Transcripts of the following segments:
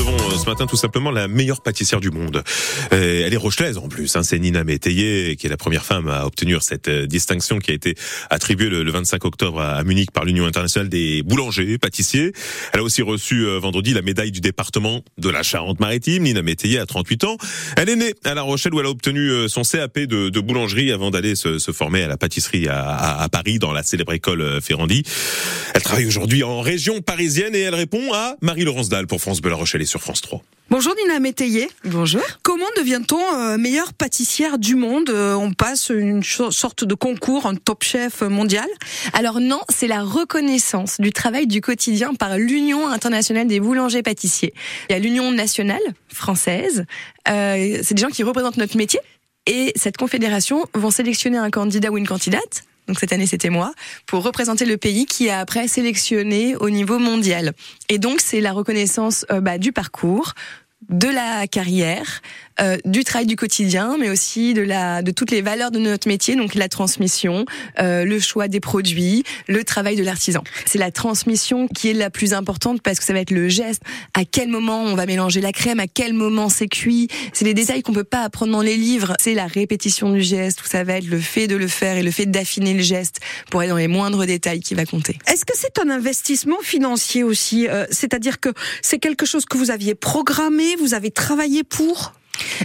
recevons euh, ce matin tout simplement la meilleure pâtissière du monde. Euh, elle est rochelaise en plus, hein, c'est Nina Métayer qui est la première femme à obtenir cette euh, distinction qui a été attribuée le, 25 octobre à Munich par l'Union internationale des boulangers, pâtissiers. Elle a aussi reçu vendredi la médaille du département de la Charente-Maritime. Nina Métayer a 38 ans. Elle est née à La Rochelle où elle a obtenu son CAP de, boulangerie avant d'aller se, former à la pâtisserie à, Paris dans la célèbre école Ferrandi. Elle travaille aujourd'hui en région parisienne et elle répond à Marie-Laurence Dalle pour France Bleu La Rochelle sur France 3. Bonjour Nina Métayer. Bonjour. Comment devient-on euh, meilleure pâtissière du monde euh, On passe une sorte de concours, un top chef mondial? Alors non, c'est la reconnaissance du travail du quotidien par l'Union internationale des boulangers pâtissiers. Il y a l'Union nationale française. Euh, c'est des gens qui représentent notre métier. Et cette confédération vont sélectionner un candidat ou une candidate donc cette année c'était moi, pour représenter le pays qui a après sélectionné au niveau mondial. Et donc c'est la reconnaissance euh, bah, du parcours, de la carrière, euh, du travail du quotidien, mais aussi de la de toutes les valeurs de notre métier, donc la transmission, euh, le choix des produits, le travail de l'artisan. C'est la transmission qui est la plus importante parce que ça va être le geste. À quel moment on va mélanger la crème, à quel moment c'est cuit? C'est des détails qu'on peut pas apprendre dans les livres. C'est la répétition du geste où ça va être le fait de le faire et le fait d'affiner le geste pour aller dans les moindres détails qui va compter. Est-ce que c'est un investissement financier aussi? Euh, C'est-à-dire que c'est quelque chose que vous aviez programmé, vous avez travaillé pour?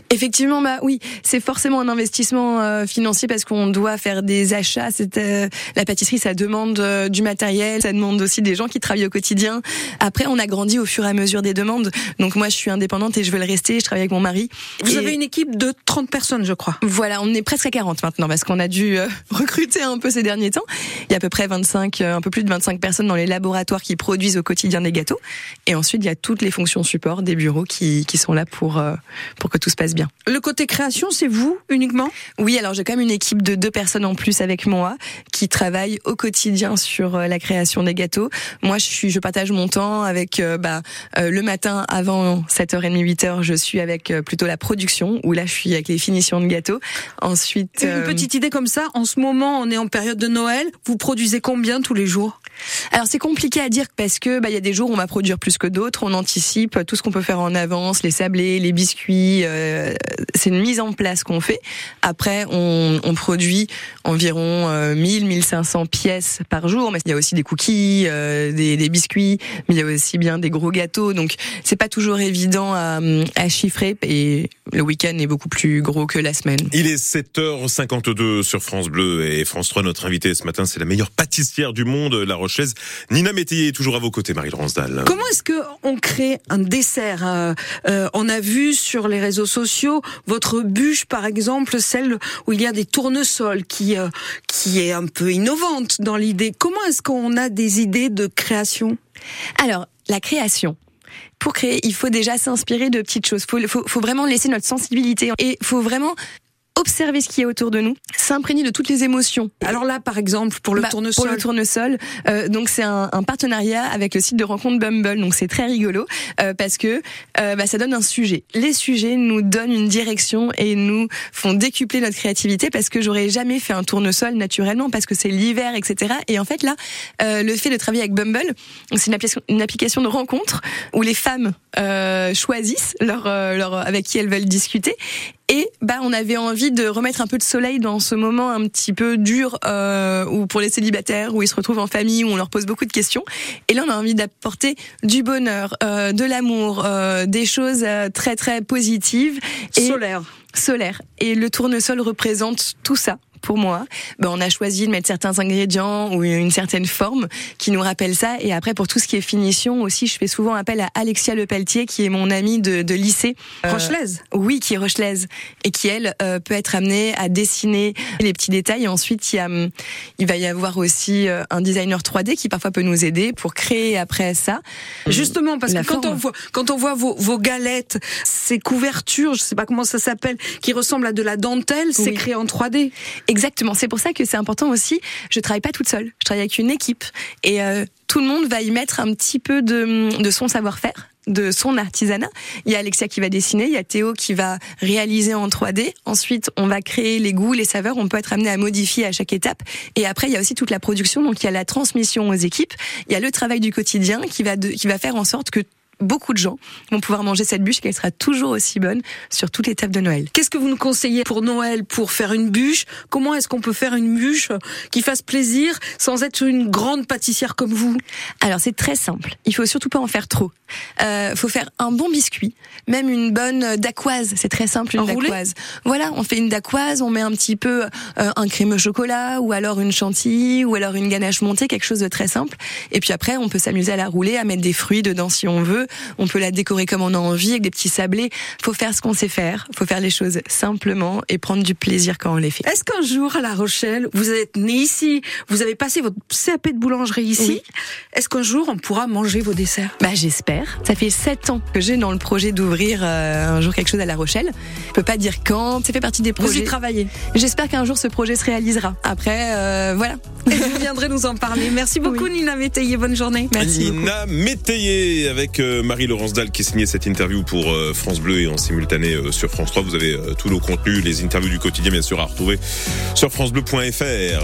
Effectivement, bah oui, c'est forcément un investissement euh, financier parce qu'on doit faire des achats. C'est euh, la pâtisserie, ça demande euh, du matériel, ça demande aussi des gens qui travaillent au quotidien. Après, on a grandi au fur et à mesure des demandes. Donc moi, je suis indépendante et je veux le rester. Je travaille avec mon mari. Vous avez une équipe de 30 personnes, je crois. Voilà, on est presque à 40 maintenant parce qu'on a dû recruter un peu ces derniers temps. Il y a à peu près 25, un peu plus de 25 personnes dans les laboratoires qui produisent au quotidien des gâteaux. Et ensuite, il y a toutes les fonctions support des bureaux qui, qui sont là pour pour que tout se passe bien. Le côté création, c'est vous uniquement? Oui, alors j'ai quand même une équipe de deux personnes en plus avec moi qui travaillent au quotidien sur euh, la création des gâteaux. Moi, je suis, je partage mon temps avec euh, bah, euh, le matin avant 7h30, 8h, je suis avec plutôt la production où là je suis avec les finitions de gâteaux. Ensuite, une petite idée comme ça. En ce moment, on est en période de Noël. Vous produisez combien tous les jours? Alors c'est compliqué à dire parce que bah il y a des jours où on va produire plus que d'autres, on anticipe tout ce qu'on peut faire en avance, les sablés, les biscuits, euh, c'est une mise en place qu'on fait. Après on, produit environ euh, 1000 1500 pièces par jour, mais il y a aussi des cookies, euh, des, biscuits, mais il y a aussi bien des gros gâteaux, donc c'est pas toujours évident à, chiffrer et le week-end est beaucoup plus gros que la semaine. Il est 7h52 sur France Bleu et France 3. Notre invité ce matin, c'est la meilleure pâtissière du monde, Rochelaise. Nina Métayer est toujours à vos côtés, Marie Ransdal. Comment est-ce que on crée un dessert euh, euh, On a vu sur les réseaux sociaux votre bûche, par exemple, celle où il y a des tournesols, qui euh, qui est un peu innovante dans l'idée. Comment est-ce qu'on a des idées de création? Alors, la création, pour créer, il faut déjà s'inspirer de petites choses. Il faut, faut, vraiment laisser notre sensibilité et faut vraiment observer ce qui est autour de nous, s'imprégner de toutes les émotions. Alors là, par exemple, pour le bah, tournesol. Pour le tournesol, euh, donc c'est un, un, partenariat avec le site de rencontre Bumble, donc c'est très rigolo euh, parce que euh, bah, ça donne un sujet. Les sujets nous donnent une direction et nous font décupler notre créativité parce que j'aurais jamais fait un tournesol naturellement parce que c'est l'hiver, etc. Et en fait là, euh, le fait de travailler avec Bumble, c'est une application, une application de rencontre où les femmes euh, choisissent leur, euh, leur avec qui elles veulent discuter et bah on avait envie de remettre un peu de soleil dans ce moment un petit peu dur euh, ou pour les célibataires où ils se retrouvent en famille où on leur pose beaucoup de questions. Et là on a envie d'apporter du bonheur, euh, de l'amour, euh, des choses euh, très très positives et solaire. Solaire. Et le tournesol représente tout ça pour moi, ben on a choisi de mettre certains ingrédients ou une certaine forme qui nous rappelle ça. Et après, pour tout ce qui est finition aussi, je fais souvent appel à Alexia Lepelletier, qui est mon amie de, de lycée. Euh, rochelaise Oui, qui est rochelaise. Et qui, elle, euh, peut être amenée à dessiner les petits détails. Et ensuite, il, y a, hum, il va y avoir aussi euh, un designer 3D qui parfois peut nous aider pour créer après ça. Justement, parce que quand on voit, quand on voit vos, vos galettes, ces couvertures, je sais pas comment ça s'appelle, qui ressemblent à de la dentelle, c'est créé en 3D. Exactement. C'est pour ça que c'est important aussi. Je travaille pas toute seule. Je travaille avec une équipe et euh, tout le monde va y mettre un petit peu de, de son savoir-faire de son artisanat. Il y a Alexia qui va dessiner, il y a Théo qui va réaliser en 3D. Ensuite, on va créer les goûts, les saveurs. On peut être amené à modifier à chaque étape. Et après, il y a aussi toute la production. Donc, il y a la transmission aux équipes. Il y a le travail du quotidien qui va qui va faire en sorte que beaucoup de gens vont pouvoir manger cette bûche et qu'elle sera toujours aussi bonne sur toutes les tables de Noël. Qu'est-ce que vous nous conseillez pour Noël, pour faire une bûche? Comment est-ce qu'on peut faire une bûche qui fasse plaisir sans être une grande pâtissière comme vous? Alors c'est très simple. Il faut surtout pas en faire trop. Euh, faut faire un bon biscuit, même une bonne dacquoise. C'est très simple une dacquoise. Voilà, on fait une dacquoise, on met un petit peu euh, un crémeux chocolat ou alors une chantilly ou alors une ganache montée, quelque chose de très simple. Et puis après, on peut s'amuser à la rouler, à mettre des fruits dedans si on veut. On peut la décorer comme on a envie avec des petits sablés. Faut faire ce qu'on sait faire. Faut faire les choses simplement et prendre du plaisir quand on les fait. Est-ce qu'un jour à La Rochelle, vous êtes né ici, vous avez passé votre CAP de boulangerie ici, est-ce qu'un jour on pourra manger vos desserts? Bah j'espère. Ça fait sept ans que j'ai dans le projet d'ouvrir euh, un jour quelque chose à La Rochelle. Je peux pas dire quand. Ça fait partie des projets. Vous y travaillez. J'espère qu'un jour ce projet se réalisera. Après, euh, voilà. Et vous viendrez nous en parler. Merci beaucoup Nina Métayer. Bonne journée. Merci Nina Métayer avec euh, Marie-Laurence Dalle qui signait cette interview pour euh, France Bleu et en simultané euh, sur France 3. Vous avez tous nos contenus, les interviews du quotidien bien sûr à retrouver sur francebleu.fr.